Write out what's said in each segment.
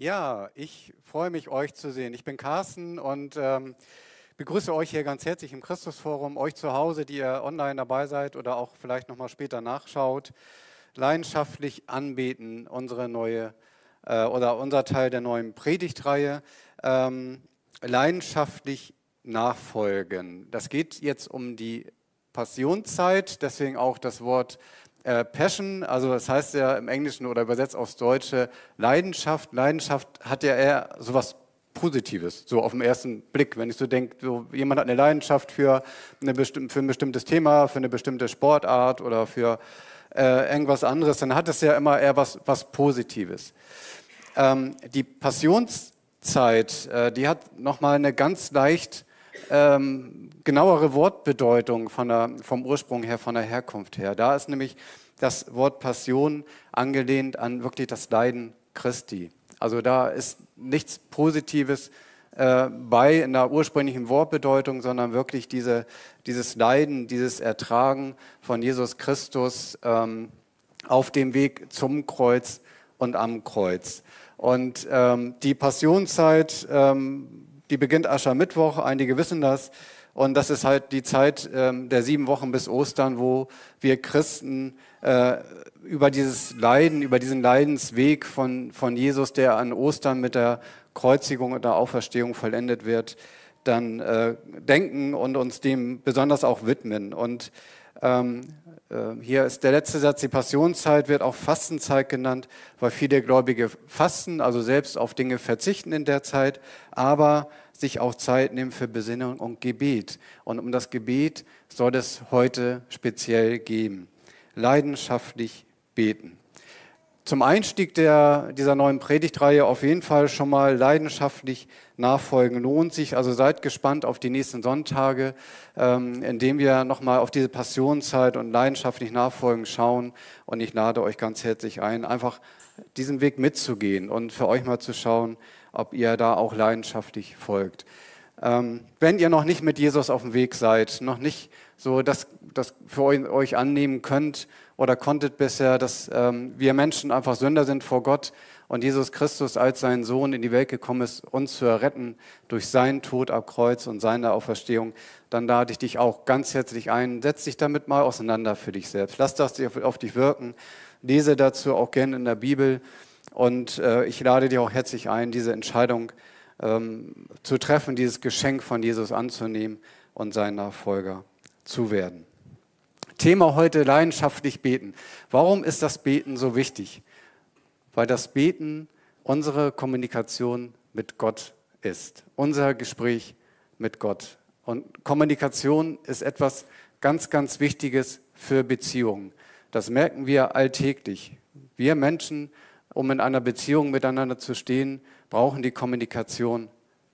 Ja, ich freue mich, euch zu sehen. Ich bin Carsten und ähm, begrüße euch hier ganz herzlich im Christusforum, euch zu Hause, die ihr online dabei seid oder auch vielleicht nochmal später nachschaut. Leidenschaftlich anbeten, unsere neue äh, oder unser Teil der neuen Predigtreihe. Ähm, leidenschaftlich nachfolgen. Das geht jetzt um die Passionszeit, deswegen auch das Wort äh, Passion, also das heißt ja im Englischen oder übersetzt aufs Deutsche Leidenschaft. Leidenschaft hat ja eher sowas Positives, so auf den ersten Blick. Wenn ich so denke, so jemand hat eine Leidenschaft für, eine für ein bestimmtes Thema, für eine bestimmte Sportart oder für äh, irgendwas anderes, dann hat es ja immer eher was, was Positives. Ähm, die Passionszeit, äh, die hat nochmal eine ganz leicht ähm, genauere Wortbedeutung von der, vom Ursprung her, von der Herkunft her. Da ist nämlich das Wort Passion angelehnt an wirklich das Leiden Christi. Also da ist nichts Positives äh, bei in der ursprünglichen Wortbedeutung, sondern wirklich diese, dieses Leiden, dieses Ertragen von Jesus Christus ähm, auf dem Weg zum Kreuz und am Kreuz. Und ähm, die Passionszeit ähm, die beginnt Aschermittwoch, einige wissen das. Und das ist halt die Zeit ähm, der sieben Wochen bis Ostern, wo wir Christen äh, über dieses Leiden, über diesen Leidensweg von, von Jesus, der an Ostern mit der Kreuzigung und der Auferstehung vollendet wird, dann äh, denken und uns dem besonders auch widmen. Und ähm, äh, hier ist der letzte Satz, die Passionszeit wird auch Fastenzeit genannt, weil viele Gläubige fasten, also selbst auf Dinge verzichten in der Zeit, aber sich auch Zeit nehmen für Besinnung und Gebet. Und um das Gebet soll es heute speziell gehen. Leidenschaftlich beten. Zum Einstieg der, dieser neuen Predigtreihe auf jeden Fall schon mal leidenschaftlich nachfolgen lohnt sich. Also seid gespannt auf die nächsten Sonntage, ähm, indem wir nochmal auf diese Passionszeit und leidenschaftlich nachfolgen schauen. Und ich lade euch ganz herzlich ein, einfach diesen Weg mitzugehen und für euch mal zu schauen, ob ihr da auch leidenschaftlich folgt. Ähm, wenn ihr noch nicht mit Jesus auf dem Weg seid, noch nicht so das, das für euch annehmen könnt, oder konntet bisher, dass ähm, wir Menschen einfach Sünder sind vor Gott und Jesus Christus als sein Sohn in die Welt gekommen ist, uns zu erretten durch seinen Tod am Kreuz und seine Auferstehung, dann lade ich dich auch ganz herzlich ein. Setz dich damit mal auseinander für dich selbst. Lass das auf dich wirken. Lese dazu auch gerne in der Bibel. Und äh, ich lade dich auch herzlich ein, diese Entscheidung ähm, zu treffen, dieses Geschenk von Jesus anzunehmen und sein Nachfolger zu werden. Thema heute leidenschaftlich beten. Warum ist das Beten so wichtig? Weil das Beten unsere Kommunikation mit Gott ist, unser Gespräch mit Gott. Und Kommunikation ist etwas ganz, ganz Wichtiges für Beziehungen. Das merken wir alltäglich. Wir Menschen, um in einer Beziehung miteinander zu stehen, brauchen die Kommunikation,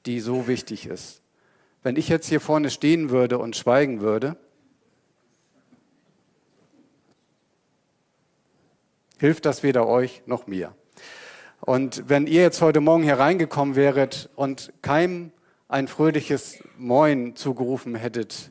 die so wichtig ist. Wenn ich jetzt hier vorne stehen würde und schweigen würde, hilft das weder euch noch mir. Und wenn ihr jetzt heute Morgen hier reingekommen wäret und keinem ein fröhliches Moin zugerufen hättet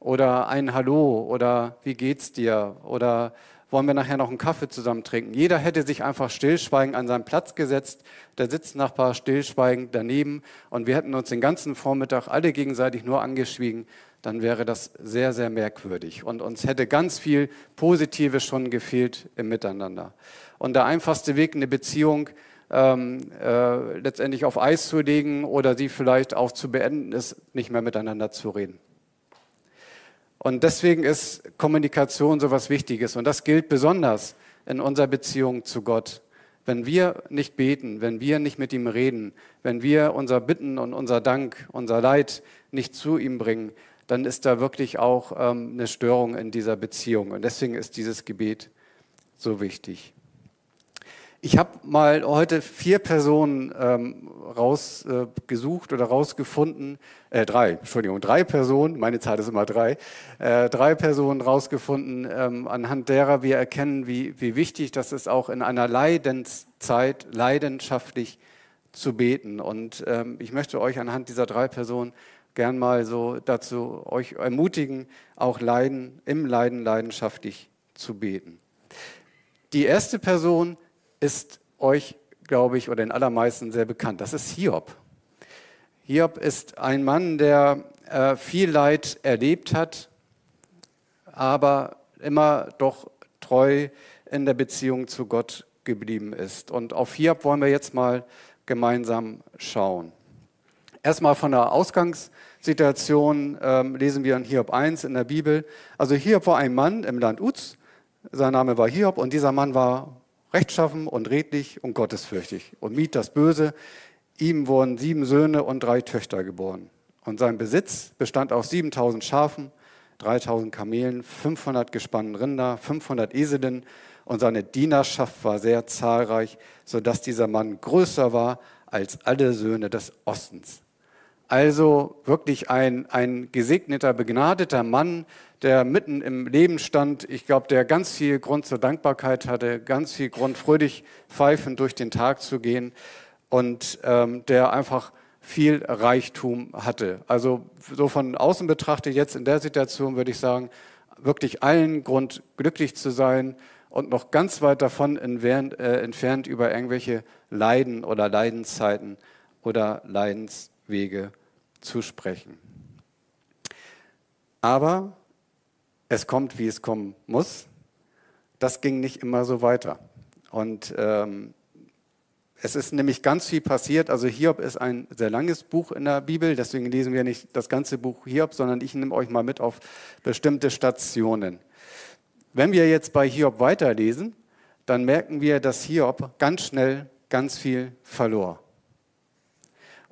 oder ein Hallo oder wie geht's dir oder wollen wir nachher noch einen Kaffee zusammen trinken. Jeder hätte sich einfach stillschweigend an seinen Platz gesetzt, der Sitznachbar stillschweigend daneben und wir hätten uns den ganzen Vormittag alle gegenseitig nur angeschwiegen, dann wäre das sehr, sehr merkwürdig und uns hätte ganz viel Positives schon gefehlt im Miteinander. Und der einfachste Weg, eine Beziehung ähm, äh, letztendlich auf Eis zu legen oder sie vielleicht auch zu beenden, ist nicht mehr miteinander zu reden. Und deswegen ist Kommunikation so was Wichtiges. Und das gilt besonders in unserer Beziehung zu Gott. Wenn wir nicht beten, wenn wir nicht mit ihm reden, wenn wir unser Bitten und unser Dank, unser Leid nicht zu ihm bringen, dann ist da wirklich auch ähm, eine Störung in dieser Beziehung. Und deswegen ist dieses Gebet so wichtig. Ich habe mal heute vier Personen ähm, rausgesucht äh, oder rausgefunden, äh, drei, Entschuldigung, drei Personen, meine Zahl ist immer drei, äh, drei Personen rausgefunden, ähm, anhand derer wir erkennen, wie, wie wichtig das ist, auch in einer Leidenszeit leidenschaftlich zu beten. Und ähm, ich möchte euch anhand dieser drei Personen gern mal so dazu euch ermutigen, auch Leiden, im Leiden leidenschaftlich zu beten. Die erste Person ist euch glaube ich, oder den allermeisten sehr bekannt. Das ist Hiob. Hiob ist ein Mann, der äh, viel Leid erlebt hat, aber immer doch treu in der Beziehung zu Gott geblieben ist. Und auf Hiob wollen wir jetzt mal gemeinsam schauen. Erstmal von der Ausgangssituation ähm, lesen wir in Hiob 1 in der Bibel. Also Hiob war ein Mann im Land Uz, sein Name war Hiob und dieser Mann war rechtschaffen und redlich und gottesfürchtig und mied das Böse. Ihm wurden sieben Söhne und drei Töchter geboren. Und sein Besitz bestand aus 7000 Schafen, 3000 Kamelen, 500 gespannten Rinder, 500 Eselinnen und seine Dienerschaft war sehr zahlreich, sodass dieser Mann größer war als alle Söhne des Ostens. Also wirklich ein, ein gesegneter, begnadeter Mann, der mitten im Leben stand. Ich glaube, der ganz viel Grund zur Dankbarkeit hatte, ganz viel Grund, fröhlich pfeifend durch den Tag zu gehen und ähm, der einfach viel Reichtum hatte. Also so von außen betrachtet, jetzt in der Situation würde ich sagen, wirklich allen Grund, glücklich zu sein und noch ganz weit davon entfernt, äh, entfernt über irgendwelche Leiden oder Leidenszeiten oder Leidenswege zu sprechen. Aber es kommt, wie es kommen muss. Das ging nicht immer so weiter. Und ähm, es ist nämlich ganz viel passiert. Also Hiob ist ein sehr langes Buch in der Bibel, deswegen lesen wir nicht das ganze Buch Hiob, sondern ich nehme euch mal mit auf bestimmte Stationen. Wenn wir jetzt bei Hiob weiterlesen, dann merken wir, dass Hiob ganz schnell ganz viel verlor.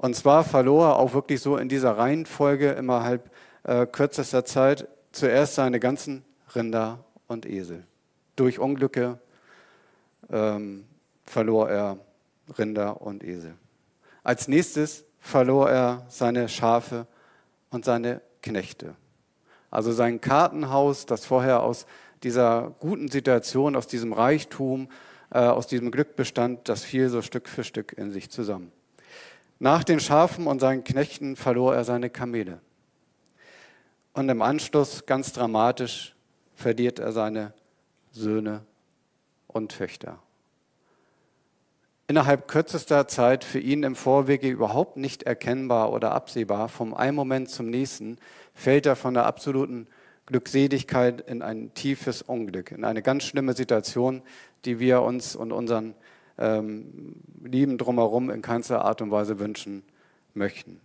Und zwar verlor er auch wirklich so in dieser Reihenfolge innerhalb äh, kürzester Zeit zuerst seine ganzen Rinder und Esel. Durch Unglücke ähm, verlor er Rinder und Esel. Als nächstes verlor er seine Schafe und seine Knechte. Also sein Kartenhaus, das vorher aus dieser guten Situation, aus diesem Reichtum, äh, aus diesem Glück bestand, das fiel so Stück für Stück in sich zusammen. Nach den Schafen und seinen Knechten verlor er seine Kamele. Und im Anschluss, ganz dramatisch, verliert er seine Söhne und Töchter innerhalb kürzester Zeit für ihn im Vorwege überhaupt nicht erkennbar oder absehbar, vom einen Moment zum nächsten, fällt er von der absoluten Glückseligkeit in ein tiefes Unglück, in eine ganz schlimme Situation, die wir uns und unseren ähm, Lieben drumherum in keinster Art und Weise wünschen möchten.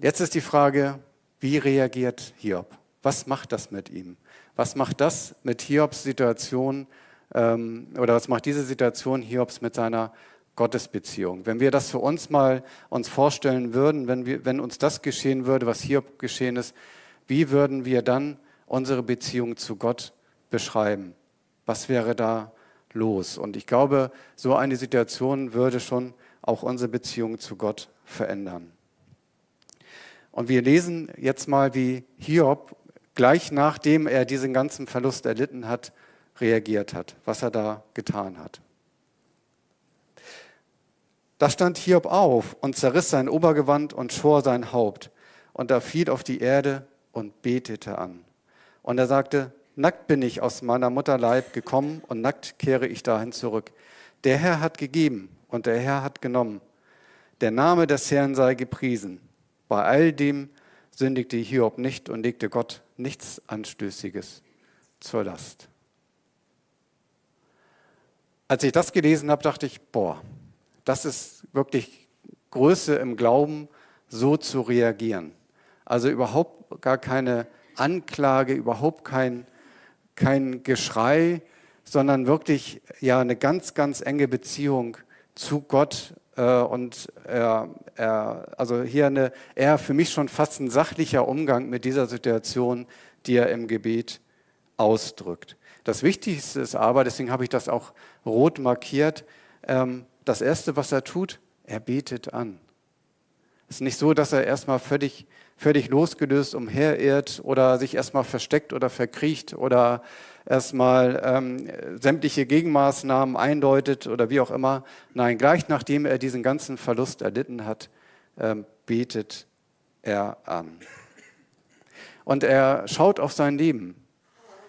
Jetzt ist die Frage, wie reagiert Hiob? Was macht das mit ihm? Was macht das mit Hiobs Situation? ähm, oder was macht diese Situation Hiobs mit seiner Gottesbeziehung? Wenn wir das für uns mal uns vorstellen würden, wenn, wir, wenn uns das geschehen würde, was Hiob geschehen ist, wie würden wir dann unsere Beziehung zu Gott beschreiben? Was wäre da los? Und ich glaube, so eine Situation würde schon auch unsere Beziehung zu Gott verändern. Und wir lesen jetzt mal, wie Hiob gleich nachdem er diesen ganzen Verlust erlitten hat, reagiert hat, was er da getan hat. Da stand Hiob auf und zerriss sein Obergewand und schor sein Haupt. Und er fiel auf die Erde und betete an. Und er sagte, nackt bin ich aus meiner Mutter Leib gekommen und nackt kehre ich dahin zurück. Der Herr hat gegeben und der Herr hat genommen. Der Name des Herrn sei gepriesen. Bei all dem sündigte Hiob nicht und legte Gott nichts Anstößiges zur Last. Als ich das gelesen habe, dachte ich, boah, das ist wirklich Größe im Glauben, so zu reagieren. Also überhaupt gar keine Anklage, überhaupt kein, kein Geschrei, sondern wirklich ja eine ganz, ganz enge Beziehung zu Gott äh, und er, er, also hier eine, eher für mich schon fast ein sachlicher Umgang mit dieser Situation, die er im Gebet ausdrückt. Das Wichtigste ist aber, deswegen habe ich das auch rot markiert, ähm, das Erste, was er tut, er betet an. Es ist nicht so, dass er erstmal völlig, völlig losgelöst umherirrt oder sich erstmal versteckt oder verkriecht oder erstmal ähm, sämtliche Gegenmaßnahmen eindeutet oder wie auch immer. Nein, gleich nachdem er diesen ganzen Verlust erlitten hat, ähm, betet er an. Und er schaut auf sein Leben.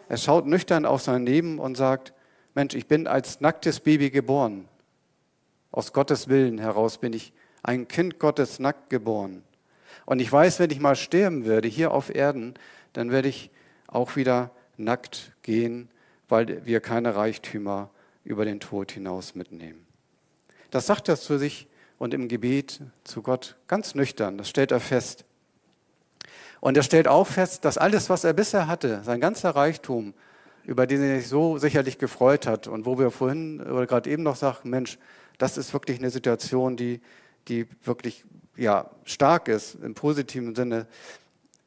Er schaut nüchtern auf sein Leben und sagt, Mensch, ich bin als nacktes Baby geboren. Aus Gottes Willen heraus bin ich ein Kind Gottes nackt geboren. Und ich weiß, wenn ich mal sterben werde hier auf Erden, dann werde ich auch wieder nackt gehen, weil wir keine Reichtümer über den Tod hinaus mitnehmen. Das sagt er zu sich und im Gebet zu Gott ganz nüchtern, das stellt er fest. Und er stellt auch fest, dass alles, was er bisher hatte, sein ganzer Reichtum, über den er sich so sicherlich gefreut hat und wo wir vorhin oder gerade eben noch sagten, Mensch, das ist wirklich eine Situation, die, die wirklich ja, stark ist im positiven Sinne.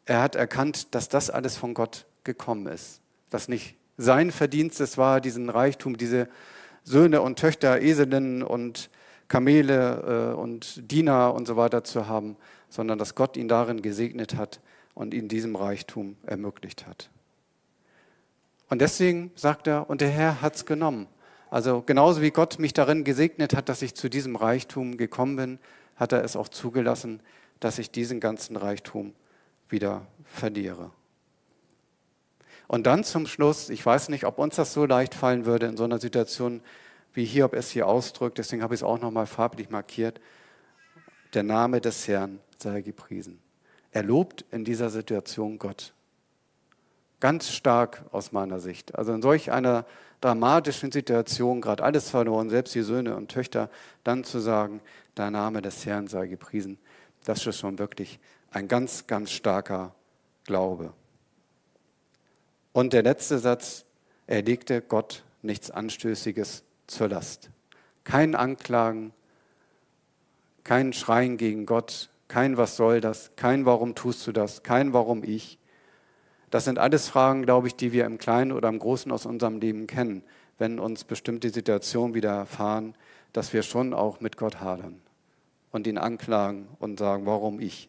Er hat erkannt, dass das alles von Gott gekommen ist. Dass nicht sein Verdienst es war, diesen Reichtum, diese Söhne und Töchter, Eselinnen und Kamele äh, und Diener und so weiter zu haben, sondern dass Gott ihn darin gesegnet hat und ihn diesem Reichtum ermöglicht hat. Und deswegen sagt er, und der Herr hat es genommen. Also genauso wie Gott mich darin gesegnet hat, dass ich zu diesem Reichtum gekommen bin, hat er es auch zugelassen, dass ich diesen ganzen Reichtum wieder verliere. Und dann zum Schluss, ich weiß nicht, ob uns das so leicht fallen würde in so einer Situation, wie Hiob es hier ausdrückt, deswegen habe ich es auch nochmal farblich markiert, der Name des Herrn sei gepriesen. Er lobt in dieser Situation Gott. Ganz stark aus meiner Sicht. Also in solch einer dramatischen Situation, gerade alles verloren, selbst die Söhne und Töchter, dann zu sagen, der Name des Herrn sei gepriesen, das ist schon wirklich ein ganz, ganz starker Glaube. Und der letzte Satz, er legte Gott nichts Anstößiges zur Last. Kein Anklagen, kein Schreien gegen Gott, kein Was soll das, kein Warum tust du das, kein Warum ich. Das sind alles Fragen, glaube ich, die wir im Kleinen oder im Großen aus unserem Leben kennen, wenn uns bestimmte Situationen widerfahren, dass wir schon auch mit Gott hadern und ihn anklagen und sagen, warum ich?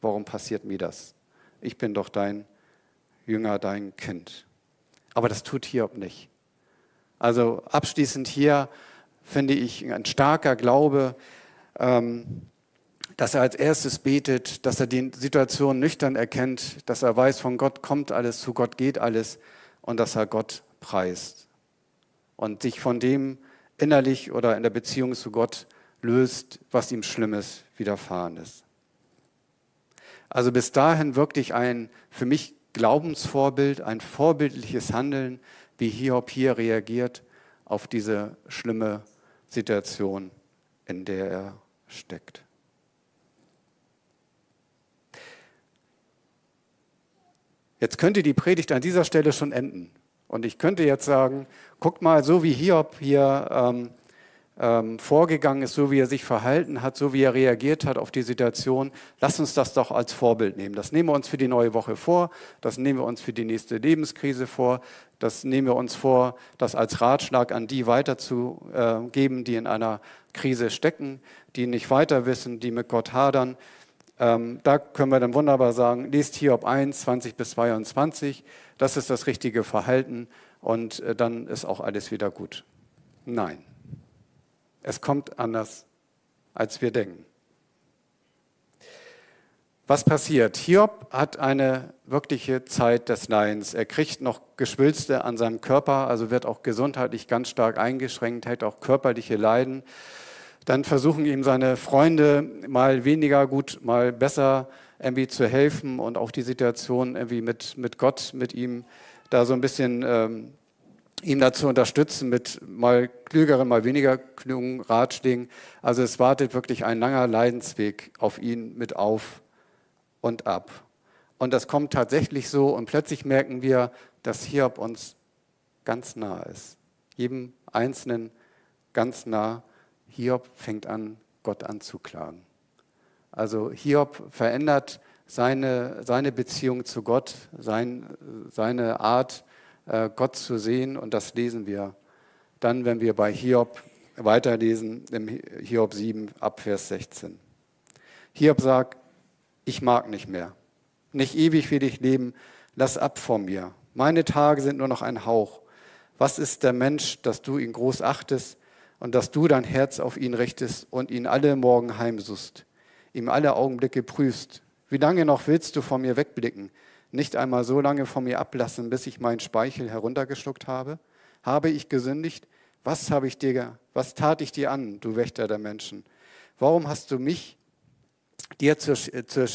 Warum passiert mir das? Ich bin doch dein Jünger, dein Kind. Aber das tut Hiob nicht. Also abschließend hier finde ich ein starker Glaube, ähm, dass er als erstes betet, dass er die Situation nüchtern erkennt, dass er weiß, von Gott kommt alles, zu Gott geht alles und dass er Gott preist und sich von dem innerlich oder in der Beziehung zu Gott löst, was ihm Schlimmes widerfahren ist. Also bis dahin wirklich ein für mich Glaubensvorbild, ein vorbildliches Handeln, wie Hiob hier reagiert auf diese schlimme Situation, in der er steckt. Jetzt könnte die Predigt an dieser Stelle schon enden. Und ich könnte jetzt sagen, guckt mal, so wie Hiob hier ähm, ähm, vorgegangen ist, so wie er sich verhalten hat, so wie er reagiert hat auf die Situation, lass uns das doch als Vorbild nehmen. Das nehmen wir uns für die neue Woche vor, das nehmen wir uns für die nächste Lebenskrise vor, das nehmen wir uns vor, das als Ratschlag an die weiterzugeben, die in einer Krise stecken, die nicht weiter wissen, die mit Gott hadern. Ähm, da können wir dann wunderbar sagen, lest Hiob 1, 20 bis 22, das ist das richtige Verhalten und äh, dann ist auch alles wieder gut. Nein. Es kommt anders, als wir denken. Was passiert? Hiob hat eine wirkliche Zeit des Leidens. Er kriegt noch Geschwülste an seinem Körper, also wird auch gesundheitlich ganz stark eingeschränkt, hat auch körperliche Leiden. Dann versuchen ihm seine Freunde mal weniger gut, mal besser irgendwie zu helfen und auch die Situation irgendwie mit, mit Gott, mit ihm da so ein bisschen ähm, ihn dazu unterstützen mit mal klügeren, mal weniger klugen Ratschlägen. Also es wartet wirklich ein langer Leidensweg auf ihn mit auf und ab. Und das kommt tatsächlich so und plötzlich merken wir, dass Hiob uns ganz nah ist. Jedem Einzelnen ganz nah. Hiob fängt an, Gott anzuklagen. Also Hiob verändert seine, seine Beziehung zu Gott, sein, seine Art, Gott zu sehen und das lesen wir dann, wenn wir bei Hiob weiterlesen, im Hiob 7 ab Vers 16. Hiob sagt, ich mag nicht mehr, nicht ewig will ich leben, lass ab von mir. Meine Tage sind nur noch ein Hauch. Was ist der Mensch, dass du ihn groß achtest und dass du dein Herz auf ihn richtest und ihn alle Morgen heimsuchst, ihm alle Augenblicke prüfst? Wie lange noch willst du von mir wegblicken? Nicht einmal so lange von mir ablassen, bis ich meinen Speichel heruntergeschluckt habe? Habe ich gesündigt? Was habe ich dir, was tat ich dir an, du Wächter der Menschen? Warum hast du mich dir zur, zur,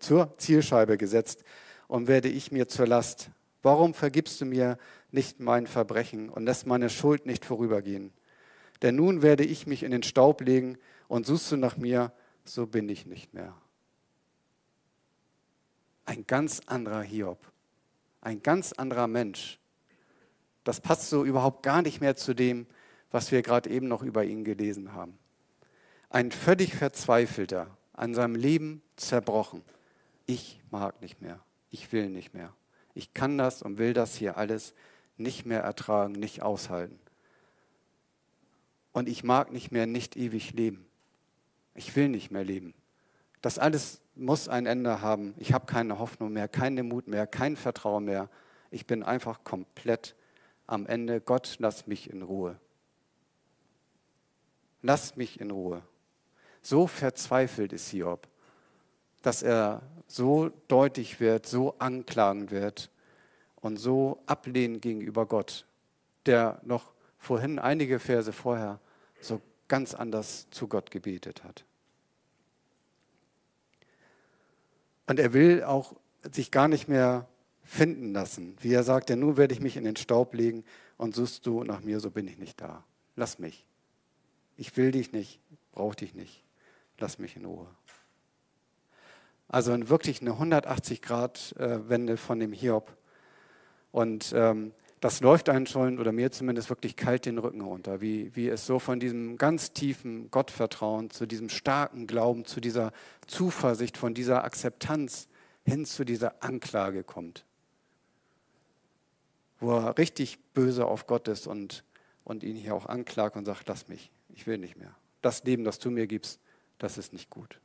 zur Zielscheibe gesetzt und werde ich mir zur Last? Warum vergibst du mir nicht mein Verbrechen und lässt meine Schuld nicht vorübergehen? Denn nun werde ich mich in den Staub legen und suchst du nach mir, so bin ich nicht mehr. Ein ganz anderer Hiob, ein ganz anderer Mensch. Das passt so überhaupt gar nicht mehr zu dem, was wir gerade eben noch über ihn gelesen haben. Ein völlig verzweifelter, an seinem Leben zerbrochen. Ich mag nicht mehr, ich will nicht mehr. Ich kann das und will das hier alles nicht mehr ertragen, nicht aushalten. Und ich mag nicht mehr nicht ewig leben. Ich will nicht mehr leben. Das alles muss ein Ende haben. Ich habe keine Hoffnung mehr, keinen Mut mehr, kein Vertrauen mehr. Ich bin einfach komplett am Ende. Gott, lass mich in Ruhe. Lass mich in Ruhe. So verzweifelt ist Hiob, dass er so deutlich wird, so anklagend wird und so ablehnend gegenüber Gott, der noch vorhin einige Verse vorher so ganz anders zu Gott gebetet hat. Und er will auch sich gar nicht mehr finden lassen. Wie er sagt, ja, nun werde ich mich in den Staub legen und suchst du nach mir, so bin ich nicht da. Lass mich. Ich will dich nicht, brauche dich nicht. Lass mich in Ruhe. Also wirklich eine 180-Grad-Wende äh, von dem Hiob. Und ähm, das läuft einen schon, oder mir zumindest, wirklich kalt den Rücken runter, wie, wie es so von diesem ganz tiefen Gottvertrauen zu diesem starken Glauben, zu dieser Zuversicht, von dieser Akzeptanz hin zu dieser Anklage kommt. Wo er richtig böse auf Gott ist und, und ihn hier auch anklagt und sagt, lass mich, ich will nicht mehr. Das Leben, das du mir gibst, das ist nicht gut.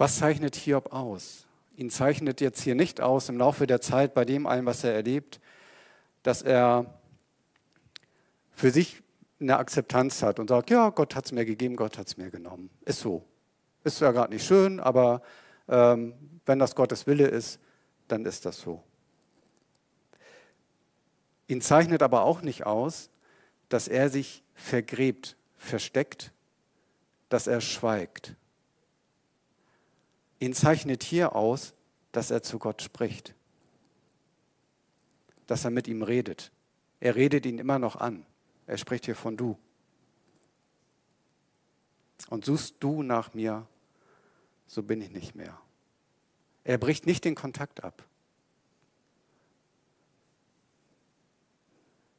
Was zeichnet Hiob aus? Ihn zeichnet jetzt hier nicht aus im Laufe der Zeit bei dem allen, was er erlebt, dass er für sich eine Akzeptanz hat und sagt, ja, Gott hat es mir gegeben, Gott hat es mir genommen. Ist so. Ist ja gerade nicht schön, aber ähm, wenn das Gottes Wille ist, dann ist das so. Ihn zeichnet aber auch nicht aus, dass er sich vergräbt, versteckt, dass er schweigt. Ihn zeichnet hier aus, dass er zu Gott spricht, dass er mit ihm redet. Er redet ihn immer noch an. Er spricht hier von du. Und suchst du nach mir, so bin ich nicht mehr. Er bricht nicht den Kontakt ab.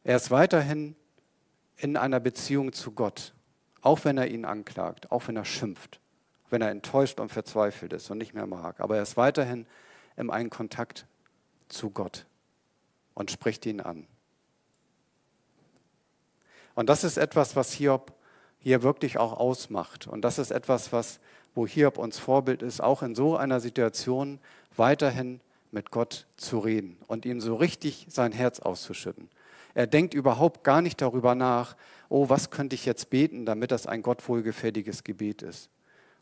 Er ist weiterhin in einer Beziehung zu Gott, auch wenn er ihn anklagt, auch wenn er schimpft wenn er enttäuscht und verzweifelt ist und nicht mehr mag. Aber er ist weiterhin im einen Kontakt zu Gott und spricht ihn an. Und das ist etwas, was Hiob hier wirklich auch ausmacht. Und das ist etwas, was, wo Hiob uns Vorbild ist, auch in so einer Situation weiterhin mit Gott zu reden und ihm so richtig sein Herz auszuschütten. Er denkt überhaupt gar nicht darüber nach, oh, was könnte ich jetzt beten, damit das ein Gott wohlgefälliges Gebet ist.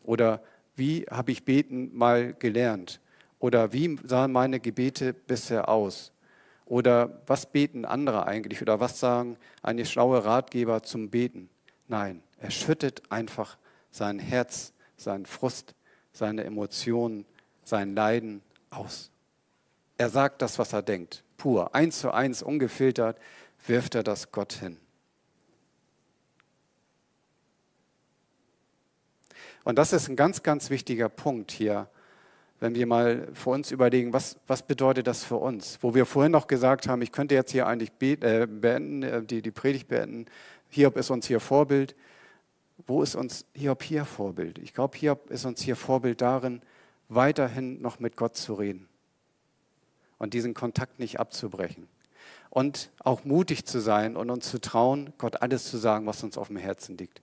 Oder wie habe ich beten mal gelernt? Oder wie sahen meine Gebete bisher aus? Oder was beten andere eigentlich? Oder was sagen eine schlaue Ratgeber zum Beten? Nein, er schüttet einfach sein Herz, seinen Frust, seine Emotionen, sein Leiden aus. Er sagt das, was er denkt, pur, eins zu eins, ungefiltert, wirft er das Gott hin. Und das ist ein ganz, ganz wichtiger Punkt hier, wenn wir mal für uns überlegen, was, was bedeutet das für uns? Wo wir vorhin noch gesagt haben, ich könnte jetzt hier eigentlich äh, beenden, äh, die, die Predigt beenden. Hiob ist uns hier Vorbild. Wo ist uns Hiob hier Vorbild? Ich glaube, Hiob ist uns hier Vorbild darin, weiterhin noch mit Gott zu reden und diesen Kontakt nicht abzubrechen. Und auch mutig zu sein und uns zu trauen, Gott alles zu sagen, was uns auf dem Herzen liegt.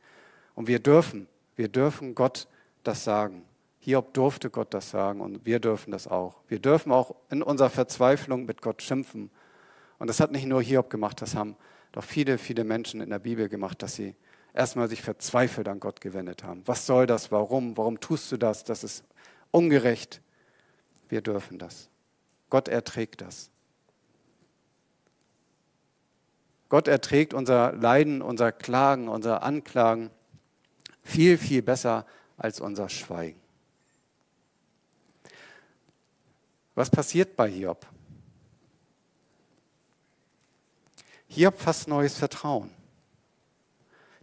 Und wir dürfen wir dürfen Gott das sagen. Hiob durfte Gott das sagen und wir dürfen das auch. Wir dürfen auch in unserer Verzweiflung mit Gott schimpfen. Und das hat nicht nur Hiob gemacht, das haben doch viele, viele Menschen in der Bibel gemacht, dass sie erstmal sich verzweifelt an Gott gewendet haben. Was soll das? Warum? Warum tust du das? Das ist ungerecht. Wir dürfen das. Gott erträgt das. Gott erträgt unser Leiden, unser Klagen, unser Anklagen viel, viel besser als unser Schweigen. Was passiert bei Hiob? Hiob fasst neues Vertrauen.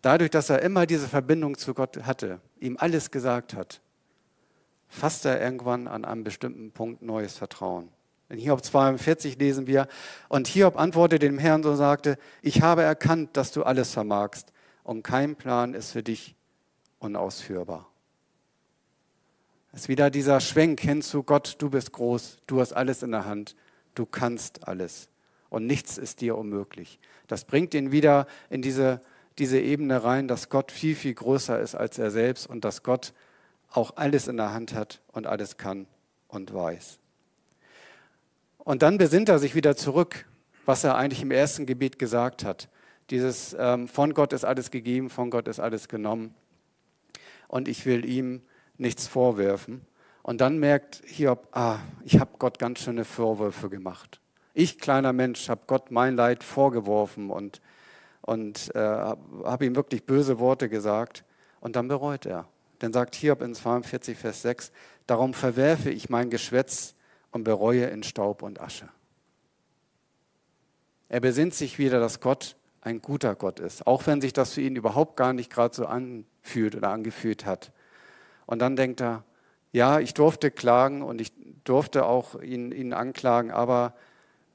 Dadurch, dass er immer diese Verbindung zu Gott hatte, ihm alles gesagt hat, fasst er irgendwann an einem bestimmten Punkt neues Vertrauen. In Hiob 42 lesen wir, und Hiob antwortete dem Herrn und sagte, ich habe erkannt, dass du alles vermagst und kein Plan ist für dich unausführbar. Es ist wieder dieser Schwenk hin zu Gott, du bist groß, du hast alles in der Hand, du kannst alles und nichts ist dir unmöglich. Das bringt ihn wieder in diese, diese Ebene rein, dass Gott viel, viel größer ist als er selbst und dass Gott auch alles in der Hand hat und alles kann und weiß. Und dann besinnt er sich wieder zurück, was er eigentlich im ersten Gebet gesagt hat. Dieses ähm, von Gott ist alles gegeben, von Gott ist alles genommen. Und ich will ihm nichts vorwerfen. Und dann merkt Hiob, ah, ich habe Gott ganz schöne Vorwürfe gemacht. Ich, kleiner Mensch, habe Gott mein Leid vorgeworfen und, und äh, habe ihm wirklich böse Worte gesagt. Und dann bereut er. Dann sagt Hiob in 42, Vers 6, darum verwerfe ich mein Geschwätz und bereue in Staub und Asche. Er besinnt sich wieder, dass Gott ein guter Gott ist, auch wenn sich das für ihn überhaupt gar nicht gerade so anfühlt oder angefühlt hat. Und dann denkt er, ja, ich durfte klagen und ich durfte auch ihn, ihn anklagen, aber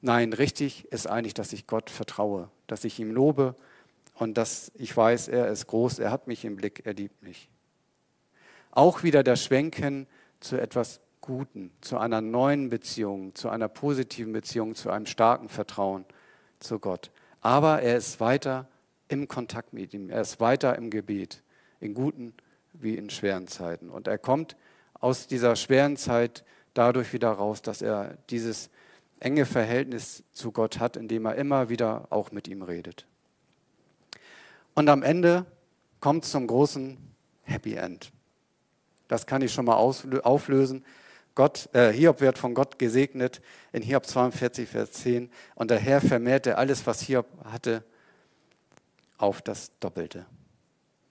nein, richtig ist eigentlich, dass ich Gott vertraue, dass ich ihm lobe und dass ich weiß, er ist groß, er hat mich im Blick, er liebt mich. Auch wieder der Schwenken zu etwas Guten, zu einer neuen Beziehung, zu einer positiven Beziehung, zu einem starken Vertrauen zu Gott. Aber er ist weiter im Kontakt mit ihm, er ist weiter im Gebet, in guten wie in schweren Zeiten. Und er kommt aus dieser schweren Zeit dadurch wieder raus, dass er dieses enge Verhältnis zu Gott hat, indem er immer wieder auch mit ihm redet. Und am Ende kommt es zum großen Happy End. Das kann ich schon mal auflösen. Gott, äh, Hiob wird von Gott gesegnet in Hiob 42, Vers 10. Und der Herr vermehrte alles, was Hiob hatte, auf das Doppelte.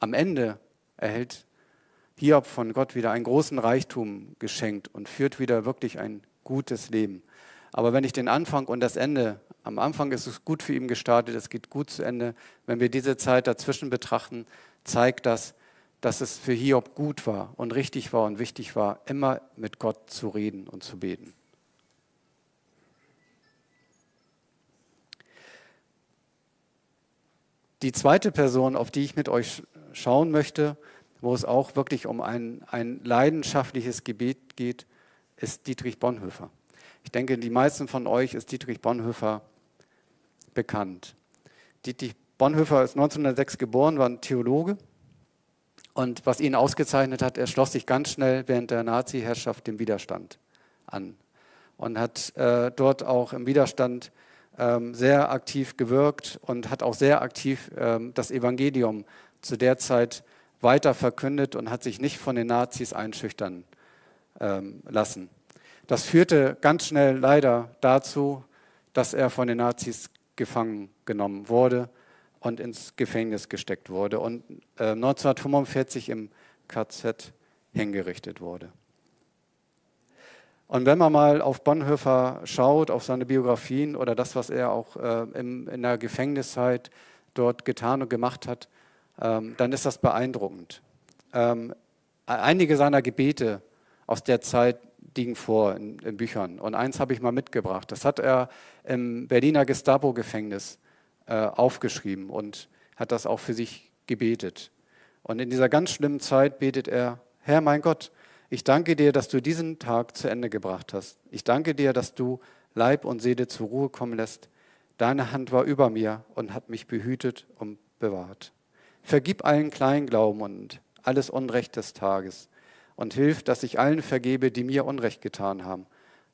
Am Ende erhält Hiob von Gott wieder einen großen Reichtum geschenkt und führt wieder wirklich ein gutes Leben. Aber wenn ich den Anfang und das Ende, am Anfang ist es gut für ihn gestartet, es geht gut zu Ende, wenn wir diese Zeit dazwischen betrachten, zeigt das, dass es für Hiob gut war und richtig war und wichtig war, immer mit Gott zu reden und zu beten. Die zweite Person, auf die ich mit euch schauen möchte, wo es auch wirklich um ein, ein leidenschaftliches Gebet geht, ist Dietrich Bonhoeffer. Ich denke, die meisten von euch ist Dietrich Bonhoeffer bekannt. Dietrich Bonhoeffer ist 1906 geboren, war ein Theologe. Und was ihn ausgezeichnet hat, er schloss sich ganz schnell während der Nazi-Herrschaft dem Widerstand an und hat äh, dort auch im Widerstand ähm, sehr aktiv gewirkt und hat auch sehr aktiv ähm, das Evangelium zu der Zeit weiter verkündet und hat sich nicht von den Nazis einschüchtern ähm, lassen. Das führte ganz schnell leider dazu, dass er von den Nazis gefangen genommen wurde und ins Gefängnis gesteckt wurde und äh, 1945 im KZ hingerichtet wurde. Und wenn man mal auf Bonhoeffer schaut, auf seine Biografien oder das, was er auch äh, im, in der Gefängniszeit dort getan und gemacht hat, dann ist das beeindruckend. Ähm, einige seiner Gebete aus der Zeit liegen vor in, in Büchern. Und eins habe ich mal mitgebracht. Das hat er im Berliner Gestapo-Gefängnis äh, aufgeschrieben und hat das auch für sich gebetet. Und in dieser ganz schlimmen Zeit betet er, Herr mein Gott, ich danke dir, dass du diesen Tag zu Ende gebracht hast. Ich danke dir, dass du Leib und Seele zur Ruhe kommen lässt. Deine Hand war über mir und hat mich behütet und bewahrt. Vergib allen Kleinglauben und alles Unrecht des Tages und hilf, dass ich allen vergebe, die mir Unrecht getan haben.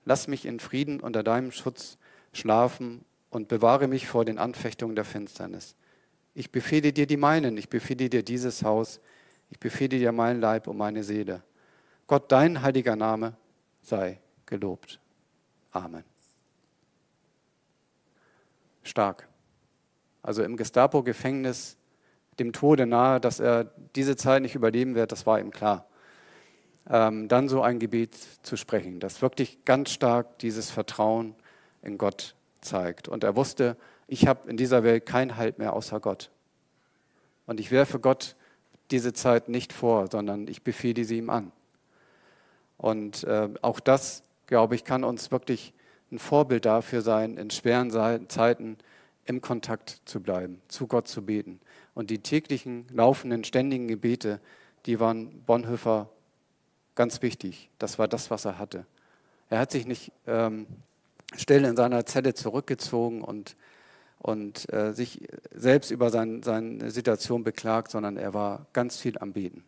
Lass mich in Frieden unter deinem Schutz schlafen und bewahre mich vor den Anfechtungen der Finsternis. Ich befehle dir die meinen, ich befehle dir dieses Haus, ich befehle dir mein Leib und meine Seele. Gott, dein heiliger Name sei gelobt. Amen. Stark. Also im Gestapo-Gefängnis dem Tode nahe, dass er diese Zeit nicht überleben wird, das war ihm klar. Ähm, dann so ein Gebet zu sprechen, das wirklich ganz stark dieses Vertrauen in Gott zeigt. Und er wusste, ich habe in dieser Welt keinen Halt mehr außer Gott. Und ich werfe Gott diese Zeit nicht vor, sondern ich befehle sie ihm an. Und äh, auch das, glaube ich, kann uns wirklich ein Vorbild dafür sein, in schweren Zeiten im Kontakt zu bleiben, zu Gott zu beten. Und die täglichen, laufenden, ständigen Gebete, die waren Bonhoeffer ganz wichtig. Das war das, was er hatte. Er hat sich nicht ähm, still in seiner Zelle zurückgezogen und, und äh, sich selbst über sein, seine Situation beklagt, sondern er war ganz viel am Beten.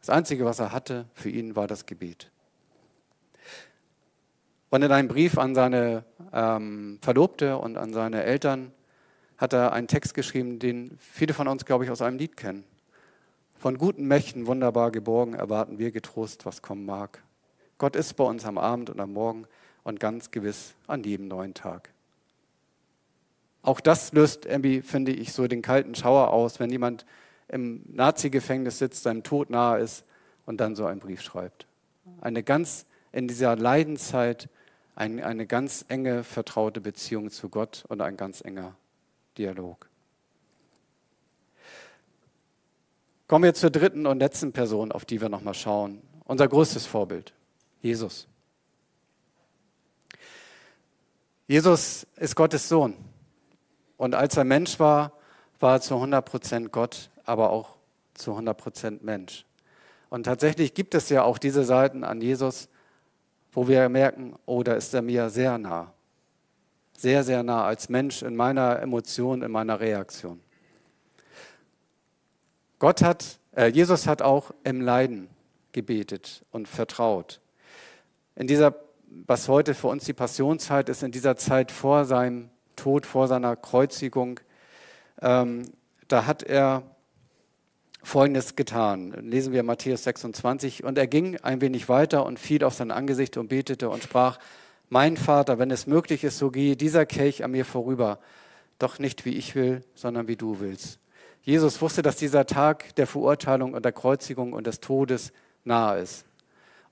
Das Einzige, was er hatte für ihn, war das Gebet. Und in einem Brief an seine ähm, Verlobte und an seine Eltern hat er einen Text geschrieben, den viele von uns, glaube ich, aus einem Lied kennen. Von guten Mächten wunderbar geborgen erwarten wir getrost, was kommen mag. Gott ist bei uns am Abend und am Morgen und ganz gewiss an jedem neuen Tag. Auch das löst irgendwie, finde ich, so den kalten Schauer aus, wenn jemand im Nazi-Gefängnis sitzt, seinem Tod nahe ist und dann so einen Brief schreibt. Eine ganz in dieser Leidenszeit eine, eine ganz enge, vertraute Beziehung zu Gott und ein ganz enger Dialog. Kommen wir zur dritten und letzten Person, auf die wir nochmal schauen. Unser größtes Vorbild, Jesus. Jesus ist Gottes Sohn. Und als er Mensch war, war er zu 100% Gott, aber auch zu 100% Mensch. Und tatsächlich gibt es ja auch diese Seiten an Jesus, wo wir merken, oh, da ist er mir sehr nah. Sehr, sehr nah als Mensch in meiner Emotion, in meiner Reaktion. Gott hat, äh, Jesus hat auch im Leiden gebetet und vertraut. In dieser, was heute für uns die Passionszeit ist, in dieser Zeit vor seinem Tod, vor seiner Kreuzigung, ähm, da hat er Folgendes getan. Lesen wir Matthäus 26. Und er ging ein wenig weiter und fiel auf sein Angesicht und betete und sprach, mein Vater, wenn es möglich ist, so gehe dieser Kelch an mir vorüber, doch nicht wie ich will, sondern wie du willst. Jesus wusste, dass dieser Tag der Verurteilung und der Kreuzigung und des Todes nahe ist.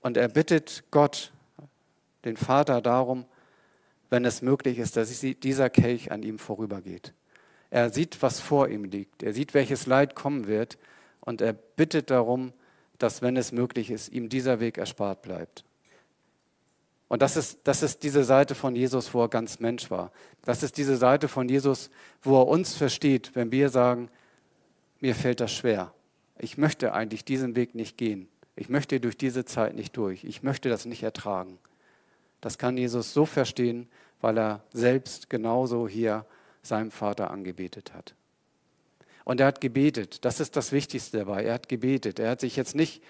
Und er bittet Gott, den Vater, darum, wenn es möglich ist, dass dieser Kelch an ihm vorübergeht. Er sieht, was vor ihm liegt. Er sieht, welches Leid kommen wird und er bittet darum, dass, wenn es möglich ist, ihm dieser Weg erspart bleibt. Und das ist, das ist diese Seite von Jesus, wo er ganz Mensch war. Das ist diese Seite von Jesus, wo er uns versteht, wenn wir sagen, mir fällt das schwer. Ich möchte eigentlich diesen Weg nicht gehen. Ich möchte durch diese Zeit nicht durch. Ich möchte das nicht ertragen. Das kann Jesus so verstehen, weil er selbst genauso hier seinem Vater angebetet hat. Und er hat gebetet. Das ist das Wichtigste dabei. Er hat gebetet. Er hat sich jetzt nicht,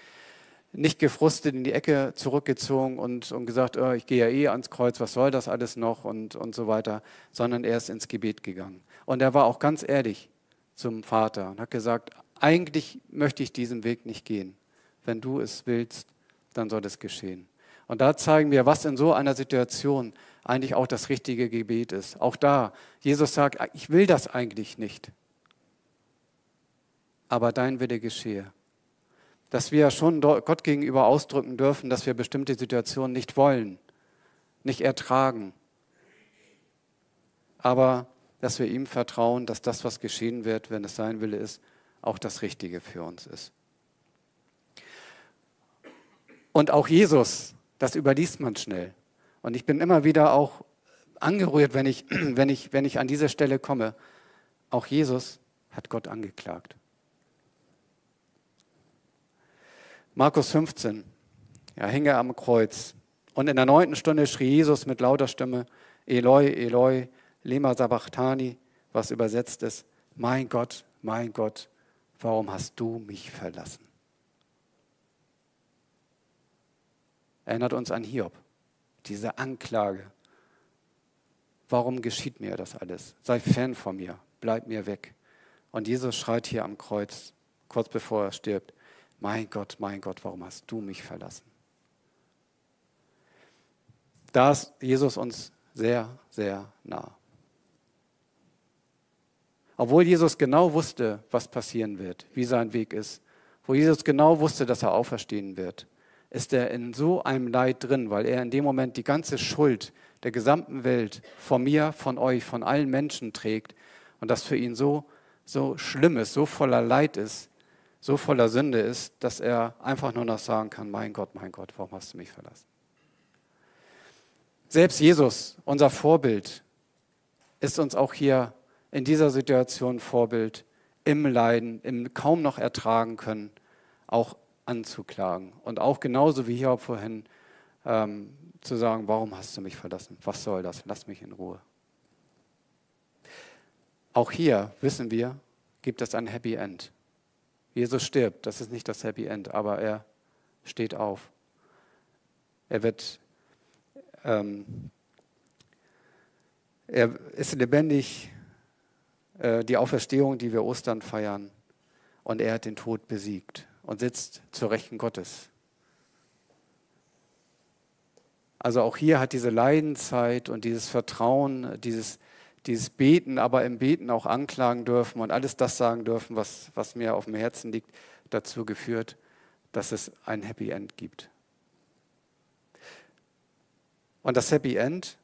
nicht gefrustet in die Ecke zurückgezogen und, und gesagt, oh, ich gehe ja eh ans Kreuz, was soll das alles noch und, und so weiter, sondern er ist ins Gebet gegangen. Und er war auch ganz ehrlich zum Vater und hat gesagt, eigentlich möchte ich diesen Weg nicht gehen. Wenn du es willst, dann soll es geschehen. Und da zeigen wir, was in so einer Situation eigentlich auch das richtige Gebet ist. Auch da, Jesus sagt, ich will das eigentlich nicht aber dein Wille geschehe. Dass wir schon Gott gegenüber ausdrücken dürfen, dass wir bestimmte Situationen nicht wollen, nicht ertragen, aber dass wir ihm vertrauen, dass das, was geschehen wird, wenn es sein Wille ist, auch das Richtige für uns ist. Und auch Jesus, das überliest man schnell. Und ich bin immer wieder auch angerührt, wenn ich, wenn ich, wenn ich an diese Stelle komme. Auch Jesus hat Gott angeklagt. Markus 15, ja, hing er am Kreuz. Und in der neunten Stunde schrie Jesus mit lauter Stimme, Eloi, Eloi, lema sabachthani, was übersetzt ist, mein Gott, mein Gott, warum hast du mich verlassen? Erinnert uns an Hiob, diese Anklage. Warum geschieht mir das alles? Sei fern von mir, bleib mir weg. Und Jesus schreit hier am Kreuz, kurz bevor er stirbt, mein Gott, mein Gott, warum hast du mich verlassen? Da ist Jesus uns sehr, sehr nah. Obwohl Jesus genau wusste, was passieren wird, wie sein Weg ist, wo Jesus genau wusste, dass er auferstehen wird, ist er in so einem Leid drin, weil er in dem Moment die ganze Schuld der gesamten Welt von mir, von euch, von allen Menschen trägt und das für ihn so, so schlimm ist, so voller Leid ist, so voller Sünde ist, dass er einfach nur noch sagen kann, mein Gott, mein Gott, warum hast du mich verlassen? Selbst Jesus, unser Vorbild, ist uns auch hier in dieser Situation Vorbild, im Leiden, im kaum noch ertragen können, auch anzuklagen. Und auch genauso wie Hiob vorhin ähm, zu sagen, warum hast du mich verlassen? Was soll das? Lass mich in Ruhe. Auch hier wissen wir, gibt es ein Happy End. Jesus stirbt, das ist nicht das Happy End, aber er steht auf. Er wird, ähm, er ist lebendig, äh, die Auferstehung, die wir Ostern feiern, und er hat den Tod besiegt und sitzt zur Rechten Gottes. Also auch hier hat diese Leidenszeit und dieses Vertrauen, dieses, dieses Beten, aber im Beten auch anklagen dürfen und alles das sagen dürfen, was, was mir auf dem Herzen liegt, dazu geführt, dass es ein Happy End gibt. Und das Happy End,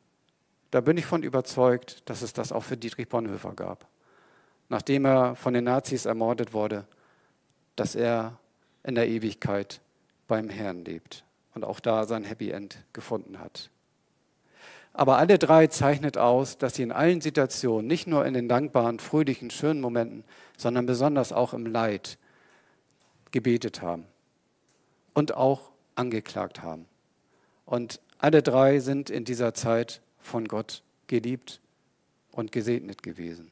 da bin ich von überzeugt, dass es das auch für Dietrich Bonhoeffer gab. Nachdem er von den Nazis ermordet wurde, dass er in der Ewigkeit beim Herrn lebt und auch da sein Happy End gefunden hat. Aber alle drei zeichnet aus, dass sie in allen Situationen, nicht nur in den dankbaren, fröhlichen, schönen Momenten, sondern besonders auch im Leid gebetet haben und auch angeklagt haben. Und alle drei sind in dieser Zeit von Gott geliebt und gesegnet gewesen.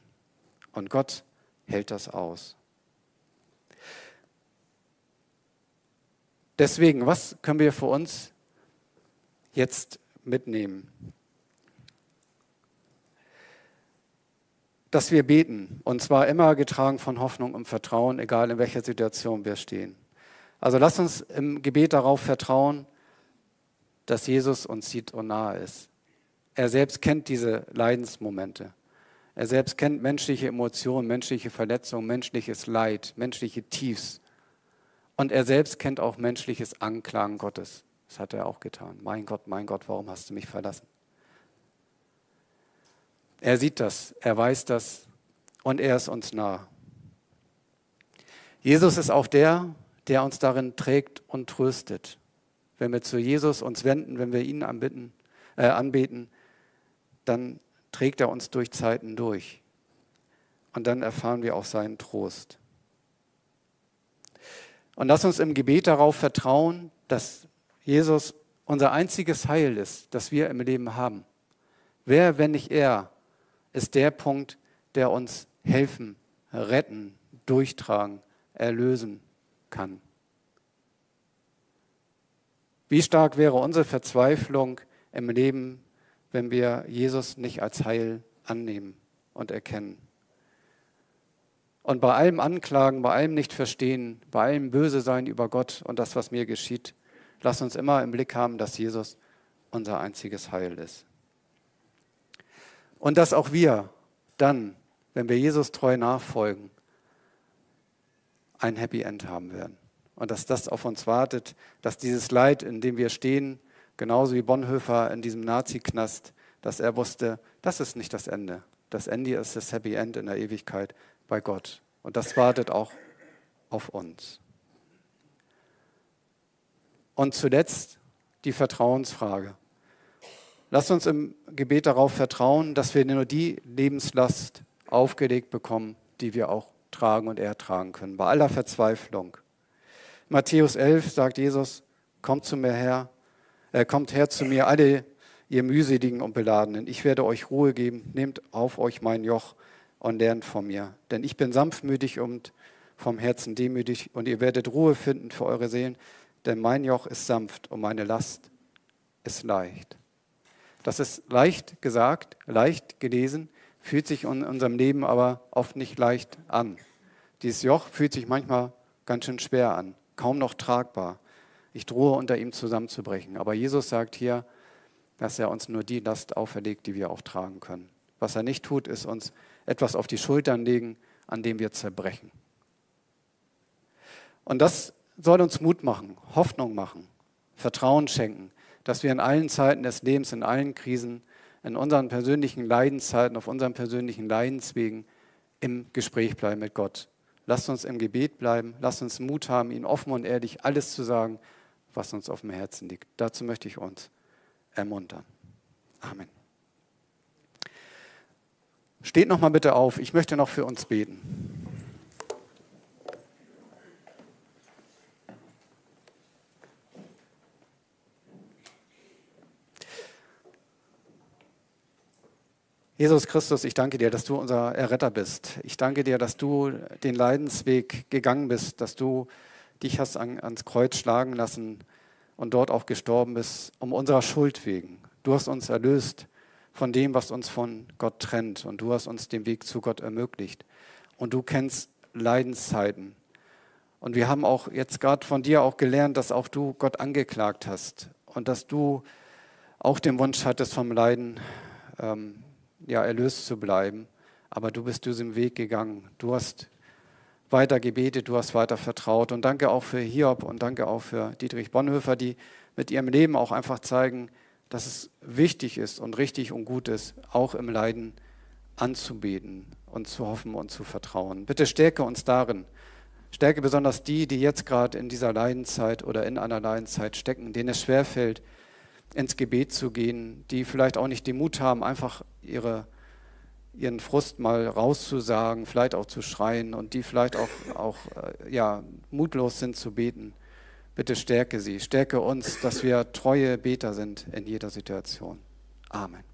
Und Gott hält das aus. Deswegen, was können wir für uns jetzt mitnehmen? Dass wir beten, und zwar immer getragen von Hoffnung und Vertrauen, egal in welcher Situation wir stehen. Also lasst uns im Gebet darauf vertrauen, dass Jesus uns sieht und nahe ist. Er selbst kennt diese Leidensmomente. Er selbst kennt menschliche Emotionen, menschliche Verletzungen, menschliches Leid, menschliche Tiefs. Und er selbst kennt auch menschliches Anklagen Gottes. Das hat er auch getan. Mein Gott, mein Gott, warum hast du mich verlassen? Er sieht das, er weiß das und er ist uns nah. Jesus ist auch der, der uns darin trägt und tröstet. Wenn wir zu Jesus uns wenden, wenn wir ihn anbitten, äh, anbeten, dann trägt er uns durch Zeiten durch. Und dann erfahren wir auch seinen Trost. Und lass uns im Gebet darauf vertrauen, dass Jesus unser einziges Heil ist, das wir im Leben haben. Wer, wenn nicht er, ist der Punkt, der uns helfen, retten, durchtragen, erlösen kann. Wie stark wäre unsere Verzweiflung im Leben, wenn wir Jesus nicht als Heil annehmen und erkennen? Und bei allem Anklagen, bei allem Nicht-Verstehen, bei allem Böse sein über Gott und das, was mir geschieht, lass uns immer im Blick haben, dass Jesus unser einziges Heil ist. Und dass auch wir dann, wenn wir Jesus treu nachfolgen, ein Happy End haben werden. Und dass das auf uns wartet, dass dieses Leid, in dem wir stehen, genauso wie Bonhoeffer in diesem Nazi-Knast, dass er wusste, das ist nicht das Ende. Das Ende ist das Happy End in der Ewigkeit bei Gott. Und das wartet auch auf uns. Und zuletzt die Vertrauensfrage. Lasst uns im Gebet darauf vertrauen, dass wir nur die Lebenslast aufgelegt bekommen, die wir auch tragen und ertragen können, bei aller Verzweiflung. Matthäus 11 sagt Jesus, kommt zu mir her, äh, kommt her zu mir, alle ihr mühseligen und beladenen. Ich werde euch Ruhe geben, nehmt auf euch mein Joch und lernt von mir. Denn ich bin sanftmütig und vom Herzen demütig und ihr werdet Ruhe finden für eure Seelen, denn mein Joch ist sanft und meine Last ist leicht. Das ist leicht gesagt, leicht gelesen, fühlt sich in unserem Leben aber oft nicht leicht an. Dieses Joch fühlt sich manchmal ganz schön schwer an, kaum noch tragbar. Ich drohe unter ihm zusammenzubrechen. Aber Jesus sagt hier, dass er uns nur die Last auferlegt, die wir auch tragen können. Was er nicht tut, ist uns etwas auf die Schultern legen, an dem wir zerbrechen. Und das soll uns Mut machen, Hoffnung machen, Vertrauen schenken, dass wir in allen Zeiten des Lebens, in allen Krisen, in unseren persönlichen Leidenszeiten, auf unseren persönlichen Leidenswegen im Gespräch bleiben mit Gott. Lasst uns im Gebet bleiben, lasst uns Mut haben, ihm offen und ehrlich alles zu sagen, was uns auf dem Herzen liegt. Dazu möchte ich uns ermuntern. Amen. Steht noch mal bitte auf, ich möchte noch für uns beten. Jesus Christus, ich danke dir, dass du unser Erretter bist. Ich danke dir, dass du den Leidensweg gegangen bist, dass du dich hast an, ans Kreuz schlagen lassen und dort auch gestorben bist, um unserer Schuld wegen. Du hast uns erlöst von dem, was uns von Gott trennt und du hast uns den Weg zu Gott ermöglicht. Und du kennst Leidenszeiten. Und wir haben auch jetzt gerade von dir auch gelernt, dass auch du Gott angeklagt hast und dass du auch den Wunsch hattest vom Leiden ähm, ja, erlöst zu bleiben. Aber du bist diesem Weg gegangen. Du hast weiter gebetet, du hast weiter vertraut. Und danke auch für Hiob und danke auch für Dietrich Bonhoeffer, die mit ihrem Leben auch einfach zeigen, dass es wichtig ist und richtig und gut ist, auch im Leiden anzubeten und zu hoffen und zu vertrauen. Bitte stärke uns darin. Stärke besonders die, die jetzt gerade in dieser Leidenszeit oder in einer Leidenszeit stecken, denen es schwerfällt, ins Gebet zu gehen, die vielleicht auch nicht den Mut haben, einfach ihre, ihren Frust mal rauszusagen, vielleicht auch zu schreien und die vielleicht auch, auch äh, ja, mutlos sind zu beten. Bitte stärke sie, stärke uns, dass wir treue Beter sind in jeder Situation. Amen.